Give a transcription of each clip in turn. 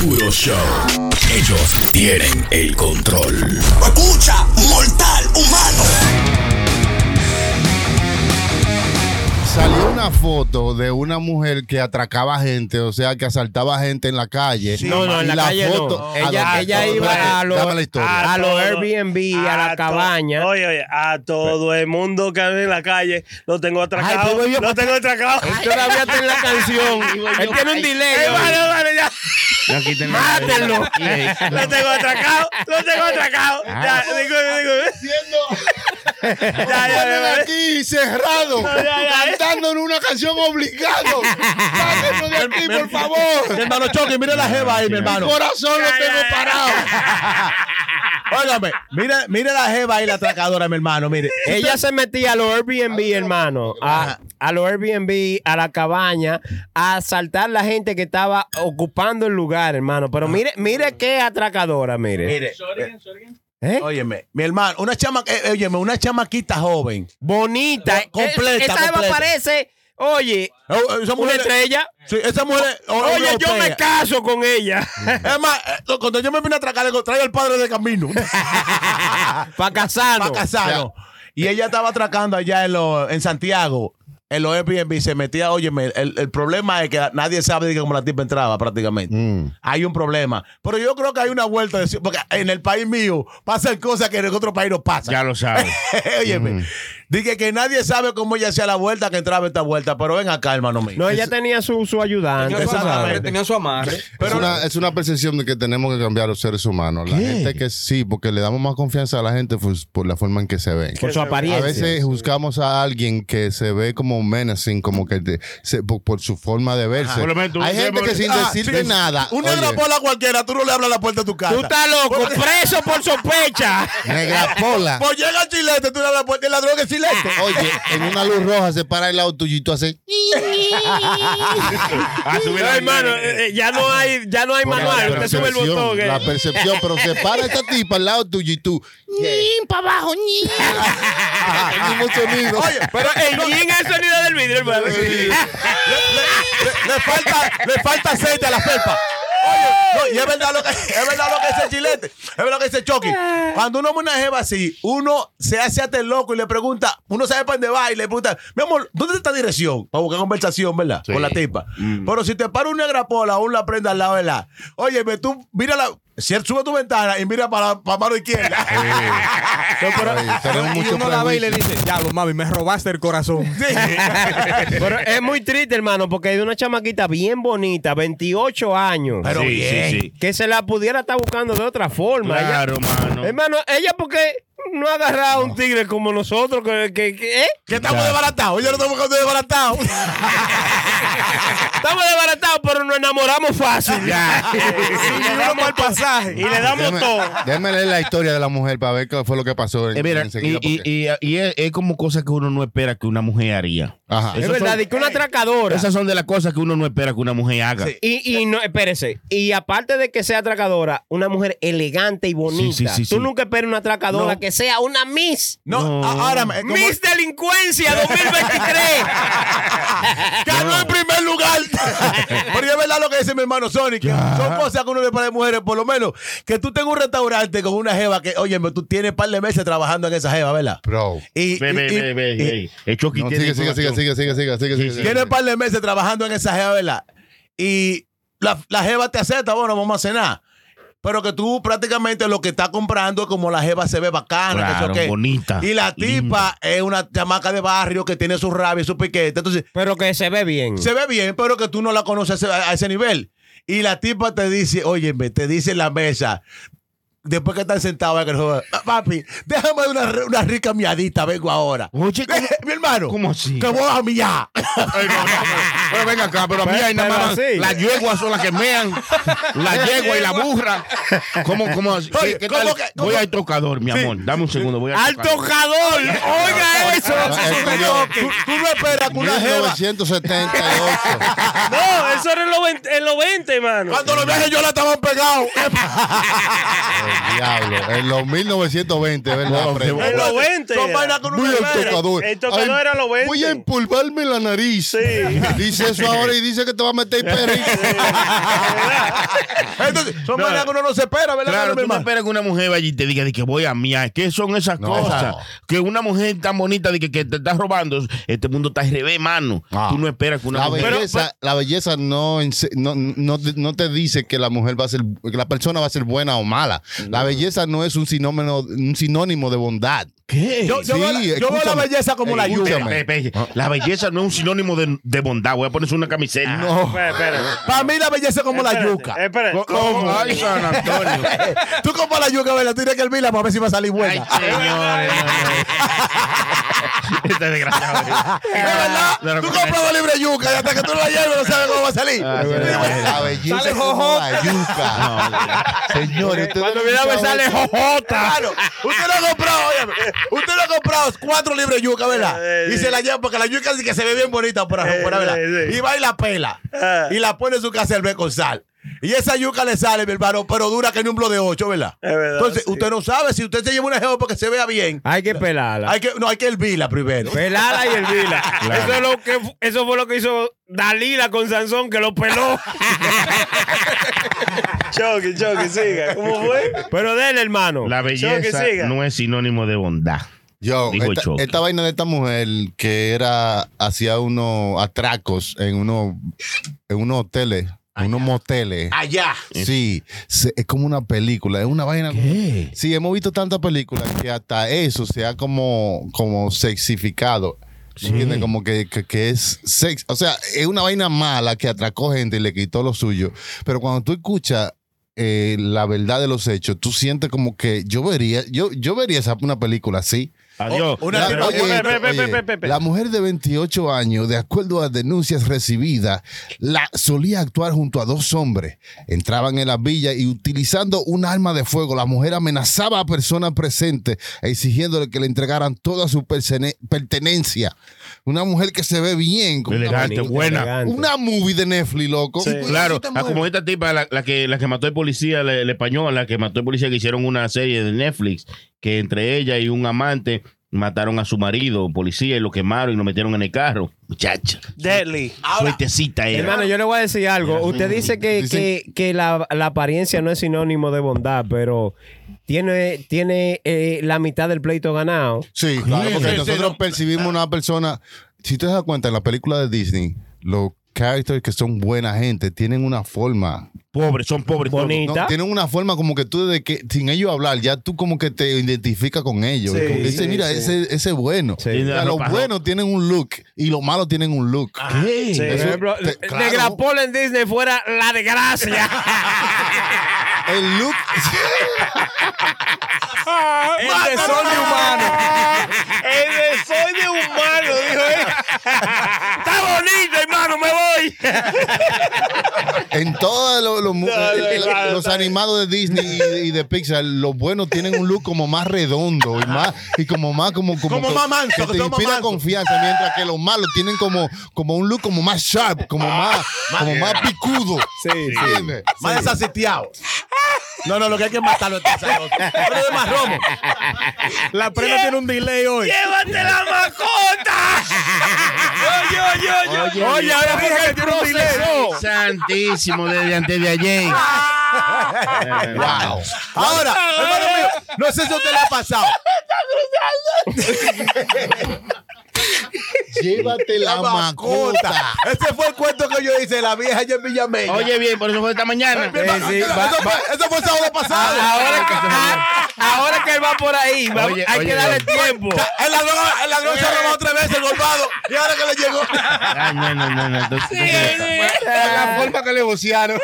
puro show. Ellos tienen el control. Escucha, mortal humano. Salió una foto de una mujer que atracaba gente, o sea, que asaltaba gente en la calle. No, no, en la, calle foto- no. ¿A Ella, iba a los, historia. a Airbnb, a la to- cabaña. Oye, oye, a todo el mundo que anda en la calle lo tengo atracado. Ay, pues, yo- lo tengo atracado. Él todavía está en la canción. Él tiene un delay. Eh, vale, vale, ya. Mátenlo. Lo tengo atracado. Lo tengo atracado. Ya, digo, digo. Ya, ya, Ponen ya, ya. aquí cerrado, ya, ya. cantando en una canción obligado. Sáquenlo de aquí, por Mi favor. hermano Chucky, mire la jeva ahí, mi Mi hermano. corazón lo tengo parado. Óigame, mire, mire la jeva ahí, la atracadora, mi hermano, mire. Ella se metía a los Airbnb, hermano, a, a los Airbnb, a la cabaña, a asaltar la gente que estaba ocupando el lugar, hermano. Pero mire, mire qué atracadora, mire. Mire. ¿Eh? Óyeme, mi hermano, una chama, eh, óyeme, una chamaquita joven. Bonita. Co- completa, Esa completa. parece, oye, Eh, Esa una mujer, estrella. sí, esa mujer. Oye, yo me caso con ella. Es más, eh, cuando yo me vine a atracar, le digo, traigo al padre de camino. Para casarnos. Para casarnos. Y ella estaba atracando allá en, lo- en Santiago, en los Airbnb, se metía, óyeme, el, el problema es que nadie sabe de como la tipa entraba prácticamente. Mm. Hay un problema. Pero yo creo que hay una vuelta, de, porque en el país mío pasan cosas que en el otro país no pasan. Ya lo sabes. óyeme, dije que nadie sabe cómo ella hacía la vuelta, que entraba esta vuelta, pero ven acá, hermano mío. No, ella tenía su, su ayudante. Tenía su amarre, tenía su amarre. es, una, es una percepción de que tenemos que cambiar los seres humanos. La gente que sí, porque le damos más confianza a la gente pues, por la forma en que se ven. Por su A apariencia. veces juzgamos a alguien que se ve como menacing, como que te- se- por, por su forma de verse. Por lo menos tú Hay gente que sin Ah, decirte sí. nada. Una grapola cualquiera, tú no le hablas a la puerta de tu casa. Tú estás loco, preso por sospecha. negra pola. Pues llega el chilete, tú le hablas a la puerta, el ladrón es chilete. Oye, en una luz roja se para el lado tuyo y tú haces. A subir No, hermano, eh, eh, ya no hay, ya no hay manual. Usted sube el botón. eh. La percepción, pero se para esta tipa al lado tuyo y tú. para abajo, sonido. Oye, Pero el yin es el sonido del vidrio, hermano. le, le- le falta, le falta aceite a la felpa. Oye, no, y es verdad lo que es verdad lo que dice el chilete. Es verdad lo que dice Chucky. Cuando uno una jeva así, uno se hace hasta el loco y le pregunta, uno sabe para dónde va y le pregunta, mi amor, ¿dónde está esta dirección? Para buscar conversación, ¿verdad? Con la tipa. Pero si te para una grapola o una prenda al lado de la, oye, tú mira la, si él sube tu ventana y mira para, para mano izquierda. Ay, tenemos Y mucho uno la ve y le dice, diablo, mami, me robaste el corazón. Pero es muy triste, hermano, porque hay una chamaquita bien bonita, 28 años. Pero sí, bien. sí, sí. que se la pudiera estar buscando de otra forma. Ella- Claro, mano. hermano, ella porque no ha agarrado a un tigre como nosotros, que, que- que- ¿eh? Que estamos desbaratados. Yo no estamos buscando desbaratados. Estamos desbaratados, pero nos enamoramos fácil. Y le damos el pasaje. Y le damos Déjame, todo. déjame leer la historia de la mujer para ver qué fue lo que pasó. en- Eh, mira, enseguida, y, porque- y- y- y es, es como cosas que uno no espera que una mujer haría. Ajá. Es verdad, son- y que una atracadora. Esas son de las cosas que uno no espera que una mujer haga. Sí. Y, y no, espérese, y aparte de que sea atracadora, una mujer elegante y bonita. Sí, sí, sí, Tú sí. nunca esperas una atracadora No. que sea una Miss. No, ahora como- Miss Delincuencia 2023. ganó en primer lugar. Pero es verdad lo que dice mi hermano Sonic. Son cosas que uno le para de mujeres, por lo menos. Que tú tengas un restaurante con una jeva que, oye, tú tienes un par de meses trabajando en esa jeva, ¿verdad? Bro. Y, Ve, ve, y- ve, ve, y- ve. El Chucky No, tiene sigue, sigue, sigue. Sigue, sigue, sigue, sigue, sigue. Tiene un par de meses trabajando en esa jeva, ¿verdad? Y la, la jeva te acepta, bueno, vamos a cenar. Pero que tú prácticamente lo que estás comprando es como la jeva se ve bacana, Claro, bonita, Y la tipa linda. es una chamaca de barrio que tiene su rabia y su piquete. Entonces, Pero que se ve bien. se ve bien, pero que tú no la conoces a ese, a ese nivel. Y la tipa te dice, óyeme, te dice en la mesa, después que están sentados, que el joven, "Ah, papi, déjame una, una rica miadita, vengo ahora. Oye, ¿cómo, Mi hermano, cómo así? que voy a miar. Ay, no, no, no. Pero venga acá, pero a mí hay nada más. Las yeguas son las que mean. La yegua y la burra. ¿Cómo, cómo, así? Oye, ¿Qué, qué ¿cómo tal? que- cómo- Voy al tocador, mi amor. Dame un segundo. Voy al ¡Al tocador! ¡Oiga eso! tú, tú no esperas que una jeva. 1978. No, eso era en los 20, en los 20 mano. Cuando los viajes yo la estaban pegados. Diablo. En los 1920, ¿verdad? No? En los 20. Son vainas no espera. tocador. El tocador era los 20. Voy a empolvarme la nariz. Sí. Dice eso ahora y dice que te va a meter perrito. Entonces, son No. vainas que uno no se espera, ¿verdad, Claro, mi tú no esperas que una mujer vaya y te diga de que voy a miar. ¿Qué son esas No, cosas? no. Que una mujer tan bonita de que, que te está robando, este mundo está al revés, mano. Ah. Tú no esperas que una La mujer. belleza, la belleza no, no, no, te- no te dice que la mujer va a ser, que la persona va a ser buena o mala. La belleza no es un sinónimo, un sinónimo de bondad. ¿Qué? Yo, yo Sí, veo la, yo veo la escúchame. belleza como la. Pe- pe- pe- La belleza no es un sinónimo de, de bondad. Voy a ponerse una camiseta. No. Espera. Para mí la belleza es como la yuca. espérate. ¿Cómo? Ay, San Antonio. Tú compras la yuca, ¿verdad? Tú tienes que hervirla para ver si va a salir Ay, buena. no. Este desgraciado. ¿Es verdad? Pero Tú compras una libre yuca y hasta que tú no la lleves no sabes cómo va a salir. Ah, La belleza Sale es como la yuca. Señores, Cuando no viene a ver sale jojota. Claro, usted lo ha comprado, óyeme, usted lo ha comprado cuatro libres de yuca, ¿verdad? Eh, Y se la lleva porque la yuca sí que se ve bien bonita por afuera, ¿verdad? eh, sí. Y va y la pela. Ah. Y la pone en su casa el con sal. Y esa yuca le sale, mi hermano, pero dura que ni un bloque de ocho, ¿verdad? Es verdad, Entonces, sí. usted no sabe si usted se lleva una jeva porque se vea bien. Hay que pelarla. Hay que, no, hay que hervirla primero. Pelala y hervila. Eso, es lo que, eso fue lo que hizo Dalila con Sansón, que lo peló. Choque, choque, siga. ¿Cómo fue? Pero dele, hermano. La belleza no es sinónimo de bondad. Yo, Dijo esta, esta vaina de esta mujer que era, hacía unos atracos en unos, en unos hoteles, unos moteles. Allá. Sí, se- es como una película, es una vaina. como- Sí, hemos visto tantas películas que hasta eso se ha como, como sexificado. ¿Entiendes? Como que, que- que es sex. O sea, es una vaina mala que atracó gente y le quitó lo suyo. Pero cuando tú escuchas eh, la verdad de los hechos, tú sientes como que yo vería, yo, yo vería esa, una película así. Adiós. Una La, oye, oye, mujer de 28 años, de acuerdo a denuncias recibidas, la solía actuar junto a dos hombres. Entraban en la villa y utilizando un arma de fuego, la mujer amenazaba a personas presentes, exigiéndole que le entregaran toda su pertenencia. Una mujer que se ve bien, con una, Elegante, buena. Elegante. una movie de Netflix, loco. Sí. Claro, ah, como esta tipa, la, la que, la que mató el policía, el, el español, la que mató el policía, que hicieron una serie de Netflix, que entre ella y un amante mataron a su marido, policía, y lo quemaron y lo metieron en el carro. Muchacha, Deadly. suertecita era. Hermano, yo le voy a decir algo. Usted dice que, que, que la, la apariencia no es sinónimo de bondad, pero tiene, tiene eh, la mitad del pleito ganado. Sí, claro, porque Sí, sí, nosotros no. percibimos una persona. Si te das cuenta, en la película de Disney, los characters que son buena gente tienen una forma. Pobres, son pobres. Bonita. No, tienen una forma como que tú, desde que sin ellos hablar, ya tú como que te identificas con ellos. Sí, Y como que dices, sí, mira, sí. ese, ese es bueno. Sí. O sea, los buenos tienen un look y los malos tienen un look. ¿Qué? Sí. Por Eso- ejemplo, te- claro. Negra Paul en Disney fuera la desgracia. El look. El desorden humano. El de soy de humano, dijo él. Está bonito, hermano, me voy. En todos los, No, no, animados de Disney y de, y de Pixar, los buenos tienen un look como más redondo y más y como más como como, Como que- más manso, que te inspira manso. confianza, mientras que los malos tienen como como un look como más sharp, como más como más picudo. Sí, sí. ¿Entiendes? Más desasitiado. No, no, lo que hay que matarlo es sacerdote. Pero de más romo. La prenda tiene un delay hoy. ¡Llévate la mascota! Oye, oye, oye. Oye, ahora porque tiene un delay. Santísimo, desde antes de ayer. Wow. Ahora, hermano mío, no sé si a usted le ha pasado. Llévate la, mascota. Ese fue el cuento que yo hice la vieja allá en Villamella. Oye, bien, por eso fue esta mañana. Hermano, sí, eso, va- fue, eso fue el sábado pasado. Ahora que, ah, ahora que él va por ahí, va- Oye, hay oye, que darle oye. tiempo. El ladrón, el ladrón se ha robado tres veces el golpado y ahora que le llegó. Ay, no, no, no, no. Entonces, entonces- La forma que le vocearon.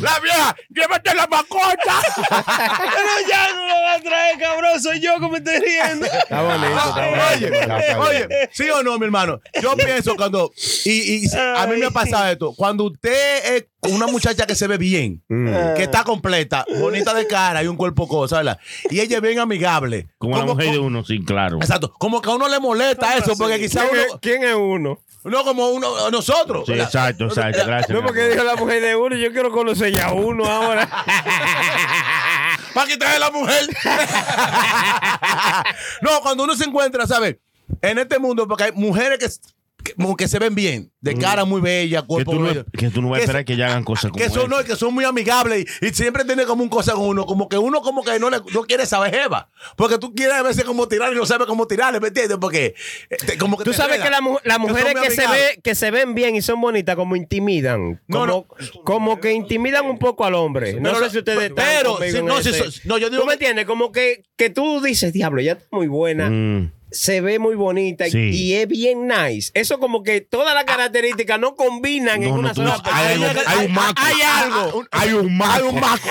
La vieja, llévate la mascota. Pero ya no lo va a traer, cabrón. Soy yo que me estoy riendo. Está bonito, está bonito. Oye, oye, sí o no, mi hermano. Yo pienso cuando, y, y a mí me ha pasado esto, cuando usted es una muchacha que se ve bien, que está completa, bonita de cara y un cuerpo cosa, ¿verdad? Y ella es bien amigable. Como la mujer de uno, sí, claro. Exacto, como que a uno le molesta eso, porque quizás ¿Quién es, uno, quién es uno? no como uno, nosotros. Sí, ¿verdad? exacto, exacto. Gracias. No, porque dijo la mujer de uno, yo quiero conocer ya uno ahora. para quitarle la mujer. no, cuando uno se encuentra, ¿sabes? En este mundo, porque hay mujeres que como que se ven bien, de cara muy bella, Que cuerpo tú, no, bello. que tú no vas a Que esperar que ya hagan cosas como que son, no, que son muy amigables y, y siempre tienen como un cosa con uno, como que uno como que no, le, no quiere saber jeva, porque tú quieres a veces como tirar y no sabes cómo tirarle, ¿me entiendes? Porque eh, te- como que Tú te sabes que las mujeres que se, ve, que se ven bien y son bonitas como intimidan. Como, no. como que intimidan un poco al hombre. No Pero- sé si ustedes están pero, si- no, si so- no, yo digo ¿Tú me que- entiendes? Como que, que tú dices, diablo, ella está muy buena. Mm. Se ve muy bonita Sí. y es bien nice. Eso como que todas las características no combinan en No, no, una tú sola no- persona. hay algo- hay un maco. Hay algo. Hay un maco. Hay un maco.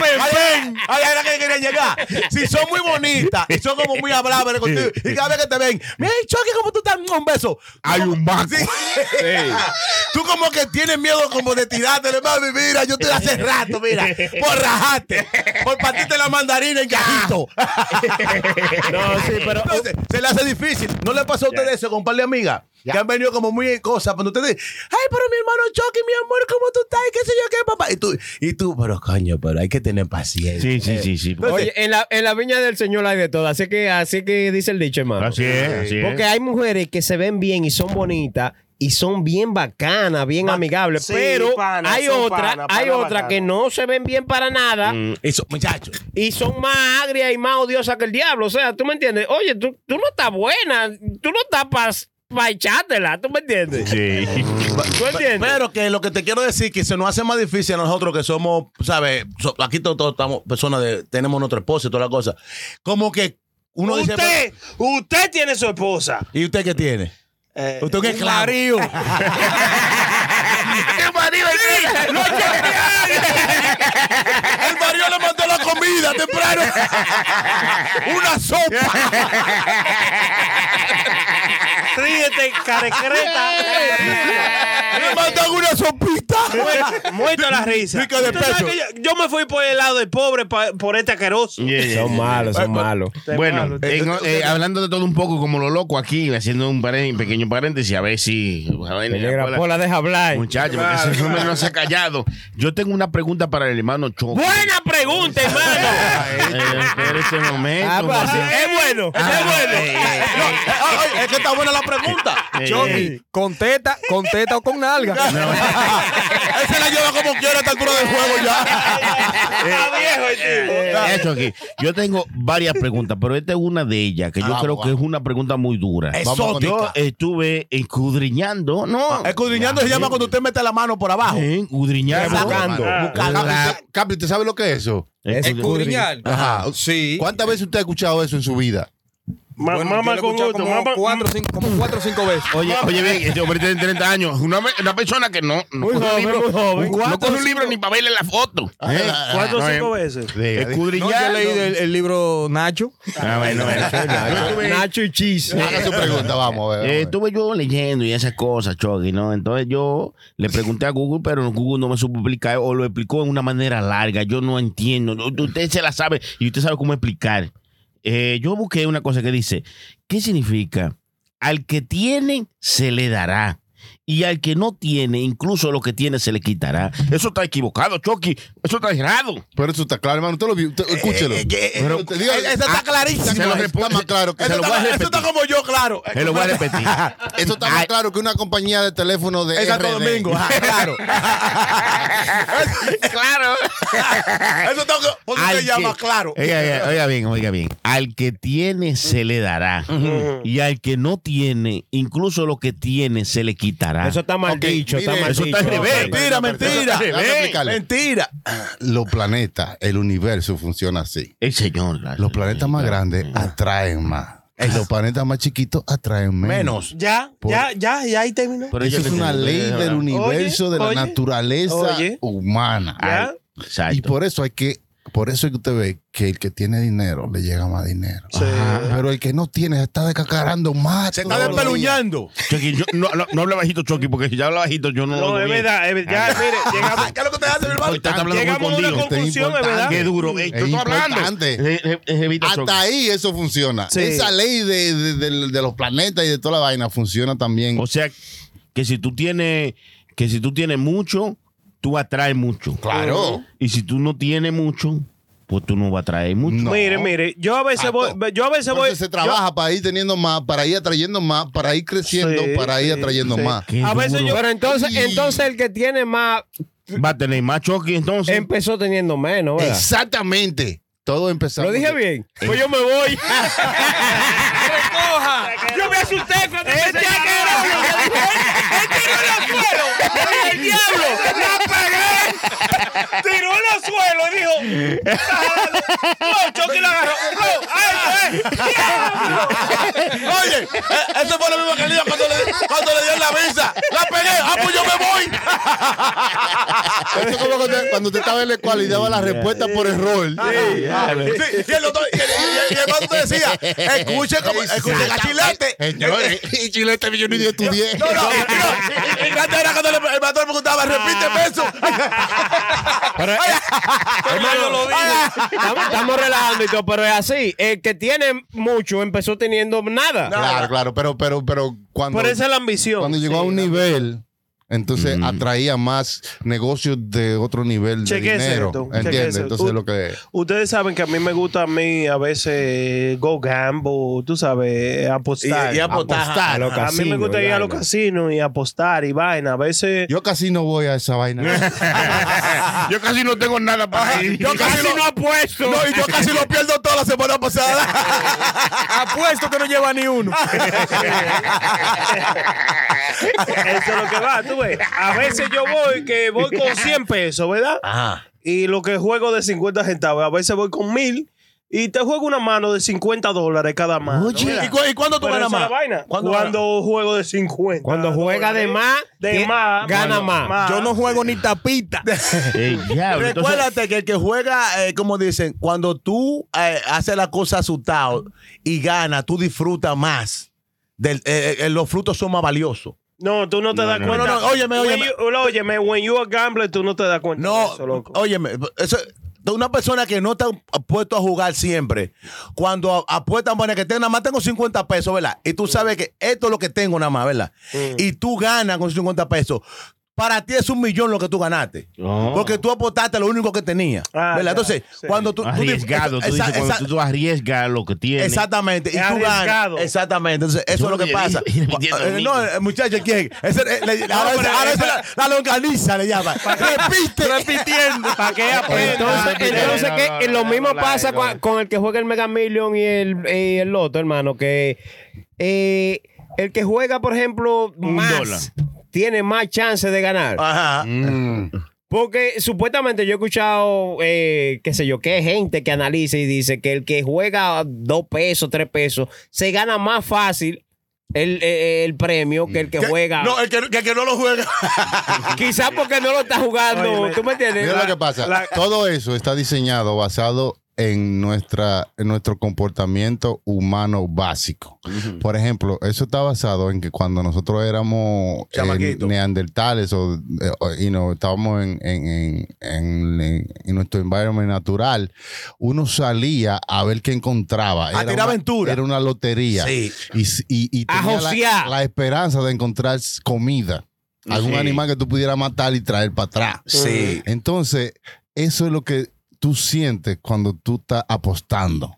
Hay hay- hay algo que quieren llegar. Si son muy bonitas y son como muy hablables contigo, y cada vez que te ven, mira, Chucky, ¿cómo tú estás? Un beso. Hay un maco. Sí. Tú como que tienes miedo como de tirarte, mami, mira, yo te hace rato, mira, por rajarte, por partirte la mandarina en cajito. No, sí, pero. Entonces, se le hace difícil. ¿No le pasó a ustedes eso con un par de amigas? Que han venido como muy en cosas. Cuando ustedes ay, pero mi hermano Chucky, mi amor, ¿cómo tú estás? ¿Y qué sé yo qué, papá? Y tú, y tú, pero coño, pero hay que tener paciencia. Sí, sí, sí, sí. Oye, en la, en la viña del Señor hay de todo. Así que, así que dice el dicho, hermano. Así es, así es. Porque hay mujeres que se ven bien y son bonitas y son bien bacanas, bien amigables, sí, pero pana, hay son otras, pana, hay pana otras bacana. que no se ven bien para nada Mm. Eso, muchachos. y son más agrias y más odiosas que el diablo. O sea, tú me entiendes. Oye, tú, tú no estás buena, tú no estás para echártela, tú me entiendes. Sí. ¿Tú entiendes? Pero que lo que te quiero decir que se nos hace más difícil a nosotros que somos, ¿sabes? Aquí todos, todos estamos personas de, tenemos nuestro esposo y toda la cosa. Como que uno dice. Usted, usted tiene su esposa. ¿Y usted qué tiene? Eh, Usted es un esclavo. El marido le mandó la comida temprano. Una sopa. Ríete, carecreta. Le mandan una sopita. Muerto la risa. De pecho. yo, yo me fui por el lado del pobre pa- por este asqueroso. Yeah, yeah, son malos, son malos. Bueno, malo. en- eh, hablando de todo un poco como lo loco aquí, haciendo un pequeño paréntesis, a ver si... a ver, Negra Pola- Pola, deja hablar. Muchacho, porque ese hombre no se ha callado. Yo tengo una pregunta para el hermano Choco. Buena pregunta, hermano. Eh, espera ese momento. Ah, pues, es bueno, Ah, es bueno. eh, eh, No, eh, oye, es que está buena la pregunta. eh, Chucky, con teta, con teta o con nalga. Él se la lleva como quiera a esta altura del juego ya. Está viejo el tipo. eh, Eso aquí. Yo tengo varias preguntas, pero esta es una de ellas, que yo Ah, creo wow. que es una pregunta muy dura. Exótica. Yo estuve escudriñando, ¿no? Escudriñando se llama cuando usted mete la mano por abajo. Eh, Escudriñando. Buscando. Buscando. La- Capi, ¿usted sabe lo que es eso? Escudriñar. Ajá. Sí. ¿Cuántas veces usted ha escuchado eso en su vida? Ma- Bueno, yo con gusto. como cuatro, o cinco, como cuatro o cinco veces. Oye, oye, bien, este hombre tiene 30 años. Una, una persona que no, no Muy coge un libro, joven. no coge un libro ni para verle la foto. Eh, Cuatro o no, cinco eh, veces. Diga. No, yo leído el, el libro Nacho. Ah, bueno, estuve- Nacho y Cheese. Haga su pregunta, vamos a ver. Eh, vamos a ver. estuve yo leyendo y esas cosas, Chucky, ¿no? Entonces yo le pregunté a Google, pero Google no me supo explicar o lo explicó de una manera larga. Yo no entiendo. Usted se la sabe y usted sabe cómo explicar. Eh, yo busqué una cosa que dice, ¿qué significa? Al que tiene, se le dará. Y al que no tiene, incluso lo que tiene, se le quitará. Eso está equivocado, Chucky. Eso está errado. Pero eso está claro, hermano. Usted lo vio. usted- escúchelo. Eh, eh, eh, diga- eh, Eso está Ah, clarísimo. se lo Está más claro que se Eso lo voy a está, eso repetir. está como yo, claro. Se lo voy a repetir. Eso está más claro que una compañía de teléfono de Santo. Domingo, ajá, claro. claro. Eso está Al se llama claro. Oiga, oiga, oiga bien, oiga bien. Al que tiene se le dará. Y al que no tiene, incluso lo que tiene se le quitará. Eso está mal dicho, está mire, mal eso está dicho. revés. Ok. Mentira, mentira. Explicarle. Mentira. Los planetas, el universo funciona así. el señor. la- Los planetas más grandes atraen más. Y los planetas más chiquitos atraen menos. Menos. Ya, Por- ya, ya, ya ahí terminó. Pero Eso es una tengo- ley del universo, de la oye, naturaleza oye. humana. Ya. Exacto. Y por eso hay que, por eso es que usted ve que el que tiene dinero le llega más dinero. Sí. Pero el que no tiene se está descacarando más. Se está despeluñando. Chucky, yo- no, no, no hable bajito, Chucky, porque si ya habla bajito, yo no lo No, es verdad, es verdad. Ya, mire, llegamos, ¿Qué es lo que te hace, hermano? Llegamos a una conclusión, es verdad. Qué duro. Eh, Es yo estoy hablando. Eh, eh, eh, Chucky. Hasta ahí eso funciona. Sí. Esa ley de, de- de- de los planetas y de toda la vaina funciona también. O sea, que si tú tienes, que si tú tienes mucho, tú atraes mucho. claro. Y si tú no tienes mucho, pues tú no vas a traer mucho. No. Mire, mire, yo a veces voy, yo a veces voy. Se trabaja para ir teniendo más, para ir atrayendo más, para ir creciendo, Sí, para ir atrayendo sí. más. Qué a veces duro. yo. Pero entonces, Y- entonces el que tiene más Va a tener más choque entonces. empezó teniendo menos, ¿verdad? Exactamente. Todo empezó. ¿Lo dije bien? Pues yo me voy. ¡Recoja! Yo me asusté cuando Este empecé a llorar. ¡El diablo! ¡La pegué! Tiró en el suelo y dijo: "Está jalando". No, Chucky la agarró. No, ¡ay, ay! Oye, eh, eso fue lo mismo que él dijo cuando le, cuando le dieron la visa. La pegué. Ah, pues yo me voy. Eso es como cuando, cuando usted estaba en la escuela y daba la respuesta por error. Sí, y el otro, y, y, y, y el otro te decía, escuche como, escuche a Chilete. Señores, y Chilete yo ni estudié. No, no, no, y, antes era cuando le- el preguntaba, repíteme eso. Pero, eh, lo digo. Estamos, estamos relajando y todo, pero es así. El que tiene mucho empezó teniendo nada. Claro, claro, pero, pero, pero cuando, Por esa es la ambición. cuando llegó a un nivel, entonces Mm. atraía más negocios de otro nivel de Chequese dinero. esto, ¿Entiendes? Entonces U- lo que Ustedes saben que a mí me gusta a mí a veces go gamble, tú sabes, apostar. Y- y apostar. Apostar, a los a mí me gusta ir a los casinos y apostar y vaina. A veces. yo casi no voy a esa vaina. Yo casi no tengo nada para ir. Yo casi no apuesto. No, y yo casi lo pierdo toda la semana pasada. Apuesto que no lleva ni uno. Eso es lo que va, tú A veces yo voy, que voy con 100 pesos, ¿verdad? Ajá. Y lo que juego de 50 centavos. A veces voy con 1000 y te juego una mano de 50 dólares cada mano. ¿Y, cu- y cuándo tú Pero ganas más? la vaina. ¿Cuándo Cuando juego de 50. Cuando juega de más, de tie- más, gana bueno, más. Yo no juego ni tapita. Diablo, entonces- Recuérdate que el que juega, eh, como dicen, cuando tú eh, haces la cosa asustado y gana, tú disfrutas más. Del, eh, eh, los frutos son más valiosos. No, tú no te das no, cuenta. no, no, óyeme, When óyeme. you- óyeme, when you are gambler, tú no te das cuenta No, de eso, loco. óyeme, eso, una persona que no está puesto a jugar siempre, cuando a- apuestan, bueno, que tengo, nada más tengo 50 pesos, ¿verdad? Y tú sabes que esto es lo que tengo nada más, ¿verdad? Y tú ganas con 50 pesos. Para ti es un millón lo que tú ganaste. Oh. Porque tú apostaste lo único que tenía. Ah, Entonces, sí. cuando tú. tú- Arriesgado, tú esa- dices, cuando esa- tú arriesgas lo que tienes. Exactamente. Y tú arriesgado. ganas. Exactamente. Entonces, eso es lo que pasa. y- y repitiendo Eh, no, eh, muchacho, ¿quién? Ese, eh, le- ahora ahora esa- la, la longaniza le llama. Repite. Repitiendo. ¿Para qué aprenda? Entonces, entonces no, que lo mismo pasa con, con el que juega el Mega Million y el, y el Loto, hermano, que eh, el que juega, por ejemplo, Un más dólar. Tiene más chance de ganar. Ajá. Mm. Porque supuestamente yo he escuchado, eh, qué sé yo, que hay gente que analiza y dice que el que juega dos pesos, tres pesos, se gana más fácil el, eh, el premio que el que juega. No, el que, que, que no lo juega. Quizás porque no lo está jugando. ¿Tú me entiendes? Mira lo que pasa. la- Todo eso está diseñado basado en nuestra en nuestro comportamiento humano básico. Por ejemplo, eso está basado en que cuando nosotros éramos eh, neandertales o, eh, o, you know, estábamos en, en, en, nuestro environment natural, uno salía a ver qué encontraba. A tirar una, aventura. Era una lotería. Sí. Y, y, tenía la, esperanza de encontrar comida. Algún Sí. animal que tú pudieras matar y traer para atrás. Sí. Entonces, eso es lo que tú sientes cuando tú estás apostando.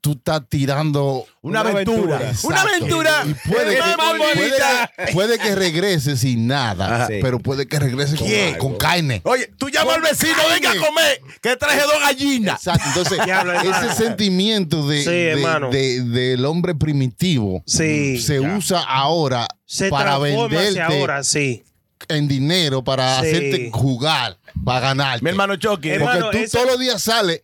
Tú estás tirando Una aventura. Una aventura. Y puede, que, más puede, bonita. que- puede que regrese sin nada, Sí. pero puede que regrese con, con carne. Oye, tú llamas al Con vecino, venga a comer, que traje dos gallinas. Exacto. Entonces, ese sentimiento de, Sí, de- hermano. de- del hombre primitivo Sí. se usa ahora Se para venderte ahora, sí. En dinero, para Sí. hacerte jugar, para ganar. Mi hermano Chucky. Hermano, Porque tú ese- todos los días sales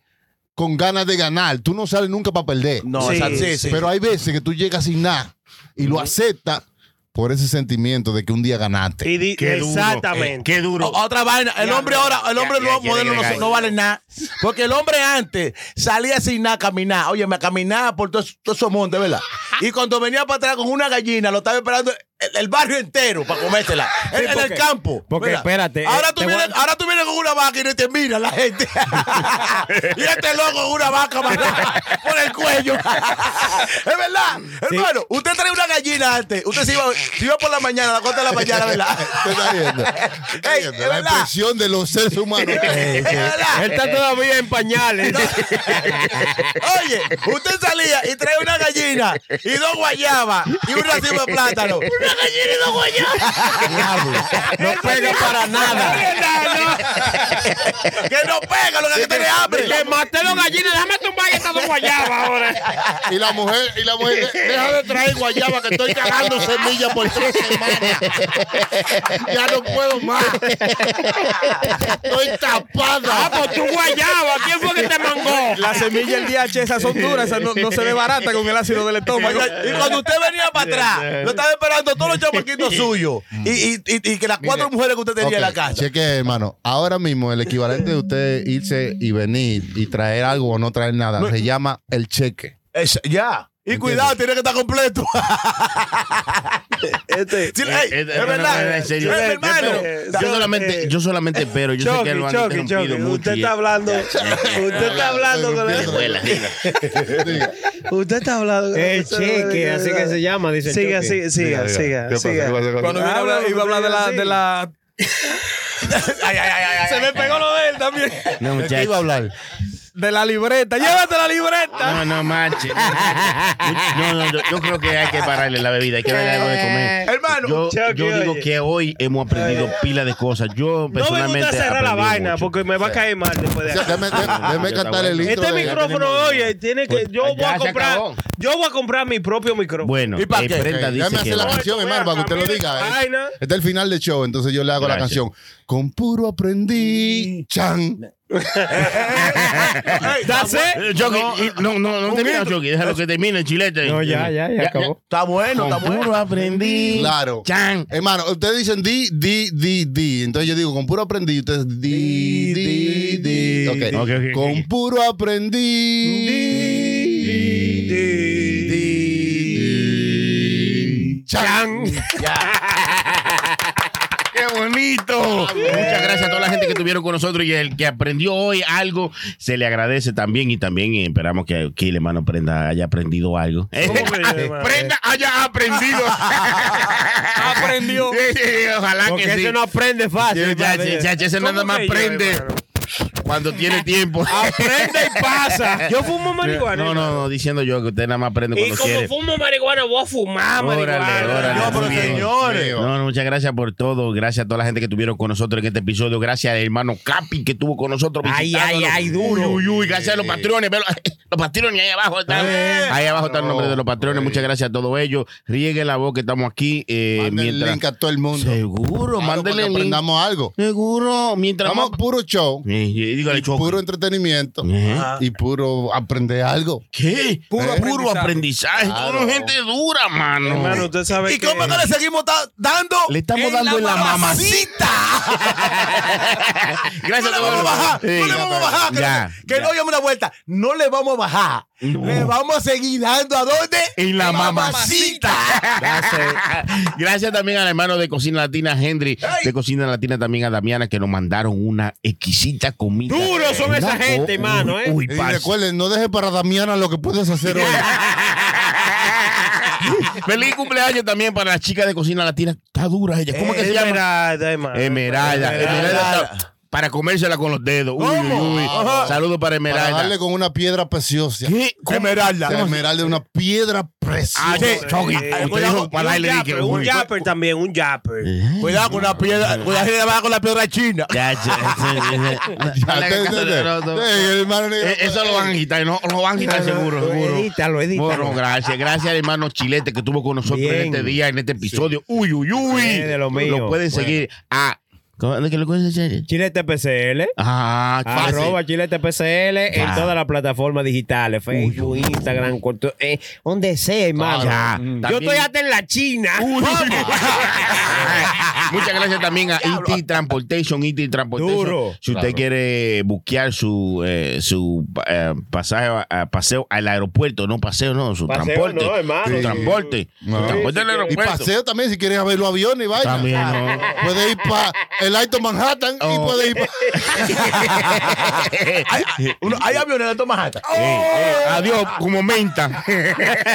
con ganas de ganar. Tú no sales nunca para perder. No, Sí, sí, sí. Pero hay veces que tú llegas sin nada y lo aceptas por ese sentimiento de que un día ganaste. Di- Qué duro, exactamente. eh, qué duro. O- Otra vaina, el hombre ahora, el hombre ya, nuevo ya, moderno ya, no, ya. no vale nada. Porque el hombre antes salía sin nada a caminar. Oye, me caminaba por todos todo esos montes, ¿verdad? Y cuando venía para atrás con una gallina, lo estaba esperando el, el barrio entero para comérsela. en, en el campo. porque espérate, Ahora eh, tú, te voy vienes, a- ahora tú vienes con una vaca y no te mira la gente. y este loco en una vaca por el cuello. es verdad. Hermano, usted trae una gallina antes. Usted se iba, se iba por la mañana, a las 4 de la mañana, ¿verdad? ¿Te estás viendo? Ey, La verdad. de los seres humanos. Es verdad. Él está todavía en pañales. Oye, usted salía y traía una gallina y dos guayabas y un racimo de plátano. Una gallina y dos guayabas. No pega para nada. que no pega, lo que hay que tener hambre. Le maté los gallinas. Déjame tumbar estas dos guayabas ahora. Y la mujer, y la mujer, "De- deja de traer guayaba que estoy cagando semillas por tres semanas. Ya no puedo más. Estoy Ah, tapada. pues tú guayaba. ¿Quién fue que te mangó? Las semillas del DH esas son duras, esas no, no se desbaratan con el ácido del estómago. Y cuando usted venía para atrás, lo estaba esperando todos los chamaquitos suyos. Y, y, y, y que las cuatro mujeres que usted tenía en la casa. Cheque, hermano. Ahora mismo el equivalente de usted irse y venir y traer algo o no traer nada se llama el cheque. Es- ya. Y cuidado, tiene que estar completo. Este, Sí, ey, Eh, eh, es verdad. no, no, en serio. Es Yo hermano. Yo solamente, yo solamente espero. Yo sé que lo han Chucky, Chucky, interrumpido Chucky, mucho. usted está hablando, usted está hablando con. Diga. usted está hablando con El cheque, así que se llama, dice Siga, Chucky. siga, siga, ¿Qué siga, Cuando iba a hablar, iba a hablar de la, de la Ay, ay, ay, ay, se ay. me pegó lo de él también. No, ¿De qué iba a hablar? De la libreta. Llévate la libreta. No, no, macho. No, no, yo, yo creo que hay que pararle la bebida, hay que darle algo de comer. Hermano, Yo, Chucky, yo digo oye. que hoy hemos aprendido pila de cosas. Yo No me personalmente. gusta cerrar la vaina mucho. porque me va a caer mal después de O sea. Déjame, déjame- déjame Está cantar el intro. Este de- micrófono, oye, tiene que. Yo Pues voy a comprar. Yo voy a comprar mi propio micrófono. Bueno, ¿Y pa' eh, qué? Dice déjame que hacer la canción, hermano, para que usted lo diga. ¿eh? Este es el final del show, entonces yo le hago la canción. Con puro aprendí, chan. That's it. Eh, Chucky, y- no, no, no termina, Chucky. Déjalo que termine el chilete. No, ya, ya, ya acabó. Está bueno, está bueno. puro aprendí. Claro. Chan. Hermano, ustedes dicen di, di, di, di. Entonces yo digo, con puro aprendí, ustedes di, di, di. Ok. Con puro aprendí. Di, di, chan. ¡Qué bonito! Muchas gracias a toda la gente que estuvieron con nosotros y el que aprendió hoy algo, se le agradece también y también esperamos que aquí el hermano Prenda haya aprendido algo. Prenda haya aprendido. Aprendió. Sí, sí, Ojalá Porque que sí. ese no aprende fácil. Sí, ya, ya, ya, ese nada ¿Cómo más aprende? Cuando tiene tiempo. Aprende y pasa. Yo fumo marihuana. No, no, no, diciendo yo que usted nada más aprende Y cuando como quiere. fumo marihuana, voy a fumar Órale, marihuana. órale. No, pero señores. No, no, muchas gracias por todo. Gracias a toda la gente que estuvieron con nosotros en este episodio. Gracias al hermano Capi que estuvo con nosotros. Ay, ay, ay, duro. Uy, uy. Gracias a los patrones. Los patrones ahí abajo están. Ahí abajo está el nombre de los patrones. Muchas gracias a todos ellos. Rieguen la voz que estamos aquí. Eh, mientras... link a todo el mundo. Seguro, Claro, mándenle aprendamos algo. Seguro. Mientras Vamos más... puro show, Eh, dígale, y puro entretenimiento Ajá. y puro aprender algo. ¿Qué? Puro, Eh. puro aprendizaje. Claro. Son gente dura, mano. Hermano, usted sabe ¿Y que... cómo que le seguimos da- dando? Le estamos dando en la mamacita. Gracias no le vamos a bajar, no le vamos a bajar. Que, Ya, no, que ya. no oye una vuelta. No le vamos a bajar. Le vamos a seguir dando a dónde? En la mamacita. Gracias también al hermano de Cocina Latina, Henry, de Cocina Latina, también a Damiana, que nos mandaron una exquisita comida. Duros son esa gente, hermano, ¿eh? Uy, Y parce. recuerden, no deje para Damiana lo que puedes hacer hoy. Feliz cumpleaños también para la chica de Cocina Latina. Está dura ella. ¿Cómo que se llama? Esmeralda, hermano. Esmeralda. Para comérsela con los dedos. Uy, uy, uy. Saludos para Para Esmeralda. darle con una piedra preciosa. ¿Qué? Esmeralda. La esmeralda es una piedra Ah, preciosa. Eh, usted cuidado, dijo para darle dije, un yapper también, un yapper. Cuidado con la piedra. Cuidado que le va con la piedra china. Ya. Sí, Eh, Eso lo van a quitar, no, lo van a quitar seguro, seguro. Edítalo, edítalo. Bueno, gracias. Gracias al hermano Chilete que estuvo con nosotros Bien. en este día, en este episodio. Uy, uy, uy. Eh, de lo mío. Lo pueden seguir a. ¿Cómo es que lo pueden seguir? Chilete PCL. Ah, fácil. Arroba Chilete PCL en Ah. todas las plataformas digitales, Facebook, Instagram, cuanto- eh, donde sea, hermano. Yo También- estoy hasta en la China. Muchas gracias también a E.T. Transportation, E.T. Transportation. Duro. Si usted Claro. quiere buquear su, eh, su eh, pasaje, a- a- paseo al aeropuerto, no paseo, no, su Paseo transporte. no, hermano. Su Sí. transporte. No. Su transporte al Y aeropuerto. paseo también, si quieres ver los aviones y vaya. También, ¿no? Puede ir para el Alto Manhattan y Oh. puede ir Hay, hay- uno- hay aviones de Manhattan. Eh, eh, adiós, como menta.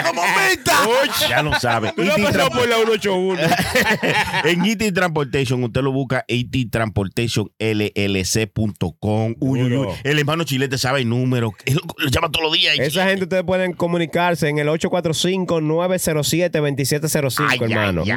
¡Como meta! ya lo sabe. Tú no E.T. pasado por la 181. en ET Transportation, usted lo busca ET Transportation LLC.com. Uy, uy, uy. El hermano Chilete sabe el número. Él lo, lo llama todos los días. Esa gente ustedes pueden comunicarse en el 845-907-2705, Ay, ay, hermano. ay,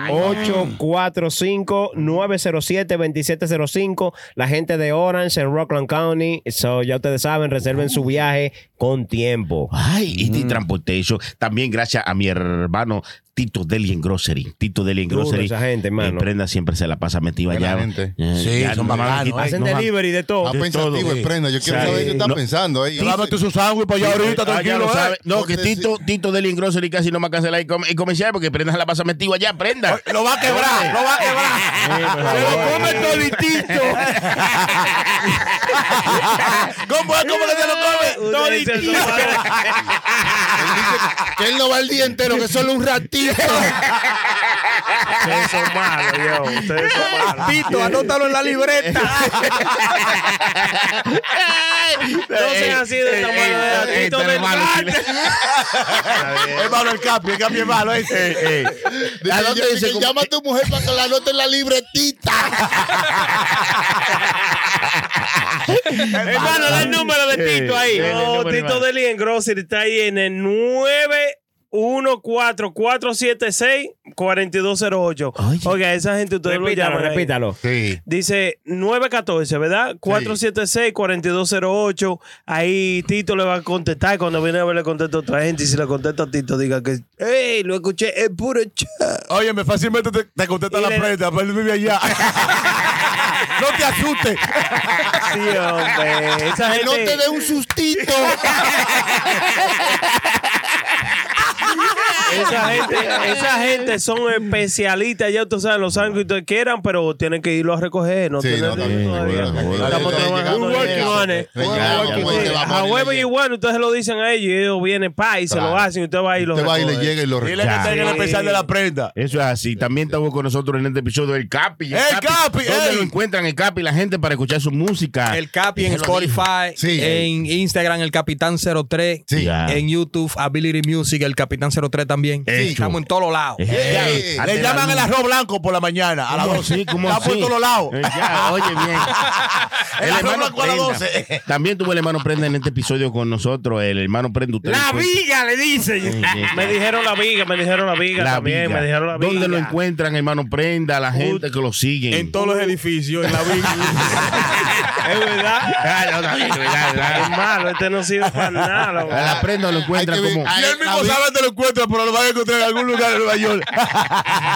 ay. 845-907-2705. La gente de Orange en Rockland County. So, ya ustedes saben, reserven su viaje con tiempo. Ay, ET Mm. Transportation. También gracias a mi hermano Tito Deli en Grocery. Tito Deli en Duro Grocery. esa gente. Eh, Prenda siempre se la pasa metida allá. gente. Eh, Sí, ya son no- bacanos, no-. Hacen no- delivery de todo. Está de pensativo el prenda. Yo quiero Sí. saber qué está pensando ahí. Lávate su sándwich para allá ahorita, Ah, tranquilo. lo eh. No, que Tito, Tito Deli en Grocery casi no me cancela el, com- el comercial porque Prenda se la pasa metido allá. Prenda. Lo va a quebrar, lo va a quebrar. Se lo come toditito. ¿Cómo es? ¿Cómo que se lo come? Toditito. Que él no va el día entero, que solo un ratito. Ustedes son malos, yo. Ustedes son malos. Pito, anótalo en la libreta. no sean así de esta eh, manera. Eh, Pito eh, del Es malo el cambio, el cambio es malo. Ese. Llama a tu mujer para que la anote en la libretita. Hermano, da el número de Tito ahí. Tito Deli en Grocery está ahí en el 9. 14476-4208. Oiga, esa gente ustedes repítalo, lo llaman. Repítalo. Sí. Dice 914, ¿verdad? 476-4208. Ahí Tito le va a contestar. Cuando viene a ver, le contesta a otra gente. Y si le contesta a Tito, diga que, hey, lo escuché, es puro chat. Óyeme, fácilmente te, te contesta y la le... prenda, pero él vive allá. No te asustes. Sí, hombre. Esa gente... No te dé un sustito. Esa gente, esa gente son especialistas, ya ustedes saben, los sándwiches que ustedes quieran, pero tienen que irlo a recoger. No Sí, tienen no, también, todavía. bueno, bueno, Estamos trabajando. working eso. on it. Ya, We're ya, working ya, on it. ya, A vamos, huevo ya. y bueno, ustedes lo dicen a ellos y ellos vienen pa y se lo hacen y usted va y lo Usted va y le recoge. llega y lo Dile que recoge. en el especial de la prenda. Eso es así. También estamos con nosotros en este episodio del Capi. ¡El Capi! ¿Dónde lo encuentran el Capi la gente para escuchar su música? El Capi en. Spotify, Sí. en Instagram el Capitán 03, Sí. Ya. en YouTube Ability Music el Capitán 03 también. Hecho. Estamos en todos lados. Eh, Ey, ya, Le llaman la el arroz blanco por la mañana a las ¿Cómo 12. así? ¿Cómo Está por todos lados. Eh, ya, oye bien. El arroz blanco a las Prenda. 12. También tuvo el hermano Prenda en este episodio con nosotros. El hermano Prenda. usted La viga le dicen. Sí, sí. Me dijeron la viga, me dijeron la viga La también, viga. me dijeron la viga. ¿Dónde lo encuentran, hermano Prenda? La gente que lo siguen. En todos los edificios, en la Big Es verdad. No, verdad, Es malo, este no sirve para nada. la Prenda lo encuentran como Y él mismo sabe dónde lo encuentra, pero lo van a encontrar en algún lugar de Nueva York.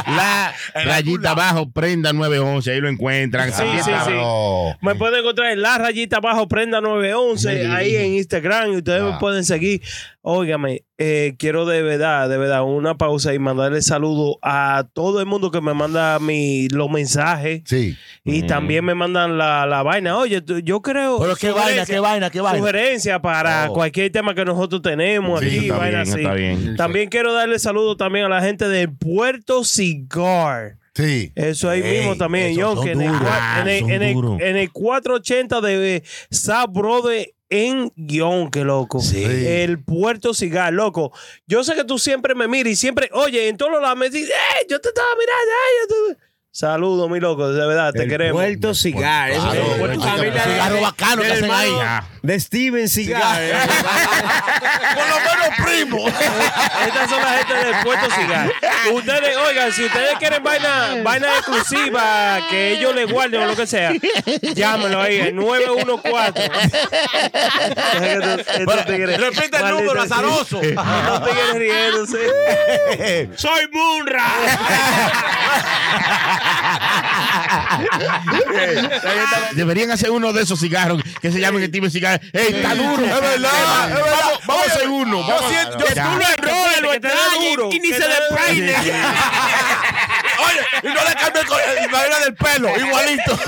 la rayita abajo, Prenda 911. Ahí lo encuentran. Sí, sí, sí. Oh. Me pueden encontrar en la rayita abajo, prenda 911, ahí en Instagram y ustedes me Ah. pueden seguir. Óigame, eh, quiero de verdad, de verdad, una pausa y mandarle saludo a todo el mundo que me manda mi, los mensajes Sí. y también me mandan la, la vaina. Oye, yo creo. Pero qué vaina, qué vaina, qué vaina. Sugerencia para Oh. cualquier tema que nosotros tenemos Sí, aquí, está vaina bien, así. está bien. También quiero darle saludo también a la gente de Puerto Cigar. Sí. Eso ahí Ey, mismo también, John, que en el, en, Ah, en, el, duros. en el 480 de South Brother en Guión, que loco. Sí. El Puerto Cigar, loco. Yo sé que tú siempre me miras y siempre, oye, en todos los lados me dices, ¡eh! Yo te estaba mirando, ¡eh! Yo te... Saludos, mi loco, de verdad, te El queremos. Puerto Cigar. Eso Claro, es familia de- Cigarro bacano que hacen ahí. De Steven Cigar. Por lo menos primo. Estas son las gente del Puerto Cigar. Ustedes, oigan, si ustedes quieren vaina, vaina exclusiva que ellos les guarden o lo que sea, llámenlo ahí, el 914. Repite el número, azaroso. No te quieres riéndose. Soy Munra. Deberían hacer uno de esos cigarros que se llamen el tipo de cigarro. ¡Ey, está duro! Es verdad, es verdad. Vamos, a hacer uno. Yo Vamos a- siento- yo-. Tú lo te da duro, Y ni se. Oye, y no le cambie el vaina del pelo, igualito.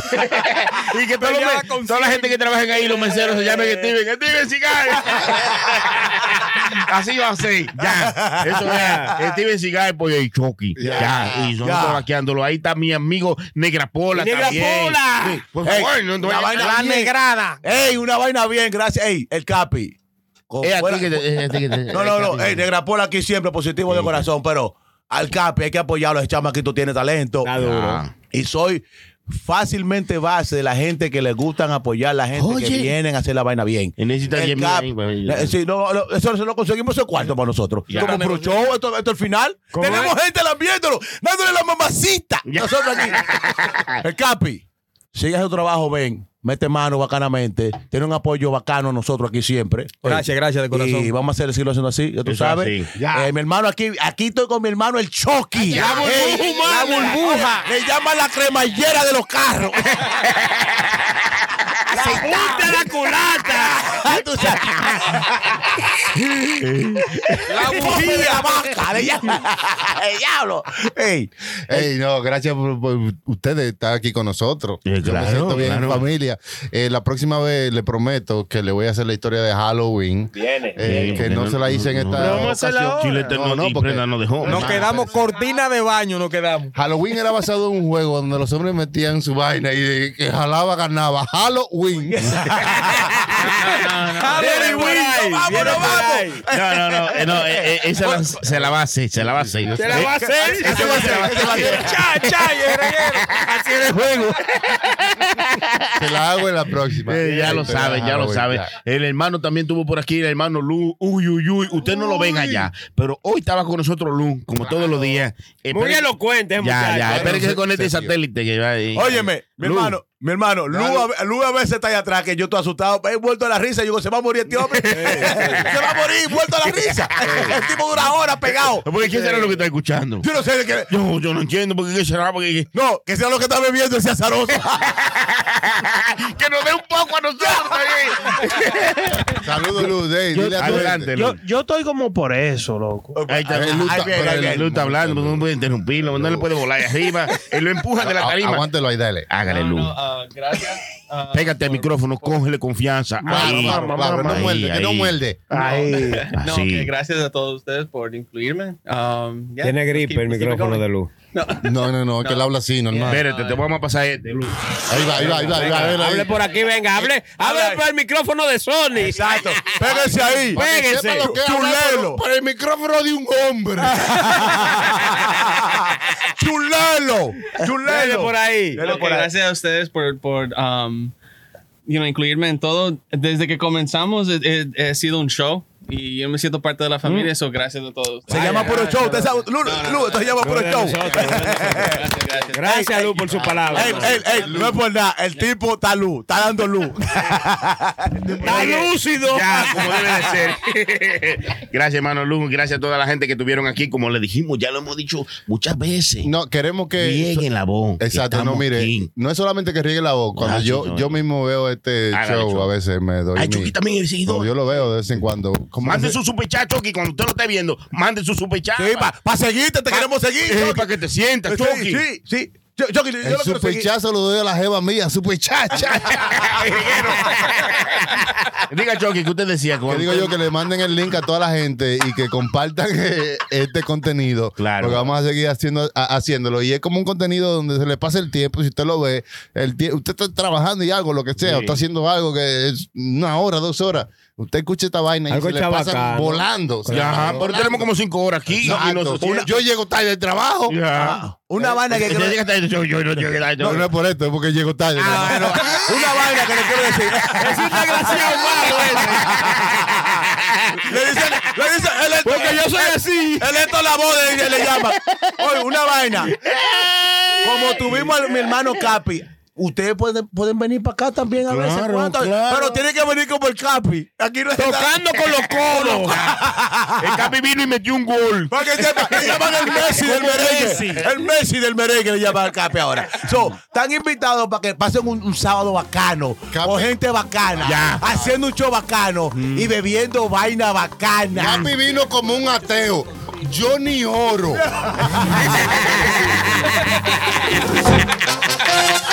Y que todos Peleaba me- con toda la gente que trabaja ahí, los meseros se llamen Steven, Steven Seagal. Así va a ser, ya. Eso es Steven Seagal, pollo y Chucky. Ya. Y nosotros Ya. vaqueándolo. Ahí está mi amigo Negra Pola Negra también. Pola. Sí, Por Ey, favor, no, no una vaina La bien. negrada. Ey, una vaina bien, gracias. Ey, el Capi. Con fuera- te- te- No, no, no. Ey, Negra Pola aquí siempre positivo de corazón, pero al Capi hay que apoyarlo. Ese chamaquito tiene talento. Está duro. Ah. Y soy fácilmente base de la gente que le gustan apoyar, la gente que vienen a hacer la vaina bien. Y necesita El 10 mil Cap- ahí, pues, Eh, sí, no, no, eso se lo conseguimos ese cuarto para nosotros. Ya. Como pro show, esto, esto al final. Tenemos gente viéndolo, dándole la mamacita. Nosotros aquí. El Capi, sigue su trabajo, ven. Mete mano bacanamente. Tiene un apoyo bacano nosotros aquí siempre. Gracias, gracias de corazón. Y vamos a hacer decirlo haciendo así, ya tú Eso sabes. así. Eh, mi hermano aquí, aquí estoy con mi hermano el Chucky. La burbuja la burbuja. Le llaman la cremallera de los carros. ¡Punta la culata! Tú sabes. la bujía de la vaca. El diablo. Ey, Ey, no, gracias por, por ustedes estar aquí con nosotros. Eh, Yo me claro, siento bien en familia. Eh, la próxima vez le prometo que le voy a hacer la historia de Halloween. Viene. eh, que no, no- se la hice en esta no. Ocasión. Chilete no, No, porque- Prenda no dejó. Nos quedamos cortina de baño, nos quedamos. Halloween era basado en un juego donde los hombres metían su vaina y de que jalaba ganaba. Halloween. Halloween, Win, vámonos, vamos. No, no, no, eh, no, eh, eh, esa la- se la va a hacer, se la va a hacer. ¿Se la va a hacer? Esa va a ser, esa va a ser. Cha, cha, y reguero. Así de juego. Se la hago en la próxima. Eh, ya lo saben, ya lo Halloween, saben. ya. El hermano también tuvo por aquí, el hermano Lu. Uy, uy, uy. Usted no lo ven allá. Pero hoy estaba con nosotros Lu, como todos los días. Muy elocuente, Ya, muchacho. ya. Espere que se conecte el satélite. Que va ahí. Óyeme, mi Lu. hermano, mi hermano, Lu, a- Lu a veces está ahí atrás, que yo estoy asustado, he vuelto a la risa, yo digo, se va a morir este hombre, se va a morir, vuelto a la risa. El tipo de una hora pegado. Porque ¿qué será lo que está escuchando? Yo no sé de qué. Yo, yo no entiendo porque qué será. Porque... No, que sea lo que está bebiendo ese azaroso. que nos dé un poco a nosotros también. Saludos, Luz. Tu Adelante. Yo, yo estoy como por eso, loco. Ahí está. Ahí viene, ahí viene. Hablando, no puede interrumpirlo, no le puede volar arriba. Él lo empuja de la tarima. Aguántelo ahí, dale. Hágale, Lu. gracias. Ah, Pégate al micrófono, cógele confianza. Claro, Ahí. claro, claro, que no muerde, que no muerde. Ahí. No, gracias a todos ustedes por incluirme. Um, Tiene let's gripe el micrófono de luz. No, no, no, es que él habla así, normal. Espérate, te vamos a pasar este. Ahí va, ahí va, ahí va, ahí va. ahí va, ahí Hable por aquí, venga, hable, hable por el micrófono de Sony. Exacto. Pégase ahí. Hablar Chulelo. por- el micrófono de un hombre. Chulelo. Chulelo. por ahí. Por ahí. gracias a ustedes por, por um, you know, incluirme en todo. Desde que comenzamos he, he- he sido un show y yo me siento parte de la familia, eso gracias a todos. Se llama puro show. Usted sabe, Lu, Lu, esto se llama puro show. nosotros. Gracias, gracias. Gracias, Luz, por su palabra. Ey, ey, ey, no es por nada. El tipo está luz, está dando luz. Está lúcido. Ya, como debe de ser. gracias, hermano Lu. Gracias a toda la gente que estuvieron aquí. Como le dijimos, ya lo hemos dicho muchas veces. No, queremos que. Rieguen la voz. Exacto, no, mire, aquí. no es solamente que riegue la voz. Cuando yo, mismo veo este show, show. a veces me doy. Ay, Chucky también es seguidor. No, yo lo veo de vez en cuando. ¿Cómo Mande su se- superchat, Chucky, cuando usted lo esté viendo. Mande su superchat. Sí, para seguirte, te queremos seguir. Chucky. para que te sientas, Sí, Chucky. Sí, sí. Yo, Chucky, yo El seguir. superchazo lo doy a la jeva mía, superchacha. Diga, Chucky, que usted decía. que digo yo que le manden el link a toda la gente y que compartan eh, este contenido. Claro. Porque vamos a seguir haciendo, a- haciéndolo. Y es como un contenido donde se le pasa el tiempo. Si usted lo ve, el usted está trabajando y algo, lo que sea, Sí. o está haciendo algo que es una hora, dos horas. Usted escucha esta vaina y Algo se le pasa chabacano. volando. o sea, Ya, ajá, pero volando. tenemos como cinco horas aquí. y Exacto. nosotros- Una- yo llego tarde del trabajo. Ya. Una vaina que quiero llega tarde, yo- yo no llegué tarde. No, no es por esto, es porque llego tarde. Ah, bueno, una vaina que le quiero decir. Es un desgraciado malo ese. Le dicen, le dicen, él es- Porque yo soy así. Él es toda la voz de le llama. Oye, una vaina. Como tuvimos a mi hermano Capi. Ustedes pueden, pueden venir para acá también a veces. Claro, cuando- claro. Pero tienen que venir como el Capi. Aquí no Tocando con los codos. El Capi vino y metió un gol. Para que sepa, le llaman el Messi del merengue. El Messi del merengue le llaman al Capi ahora. So, están invitados para que pasen un, un sábado bacano. Capi. Con gente bacana. Ya. Haciendo un show bacano. Y bebiendo vaina bacana. Capi vino como un ateo. Johnny Oro.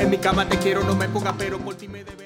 En mi cama te quiero, no me ponga pero por ti me debe.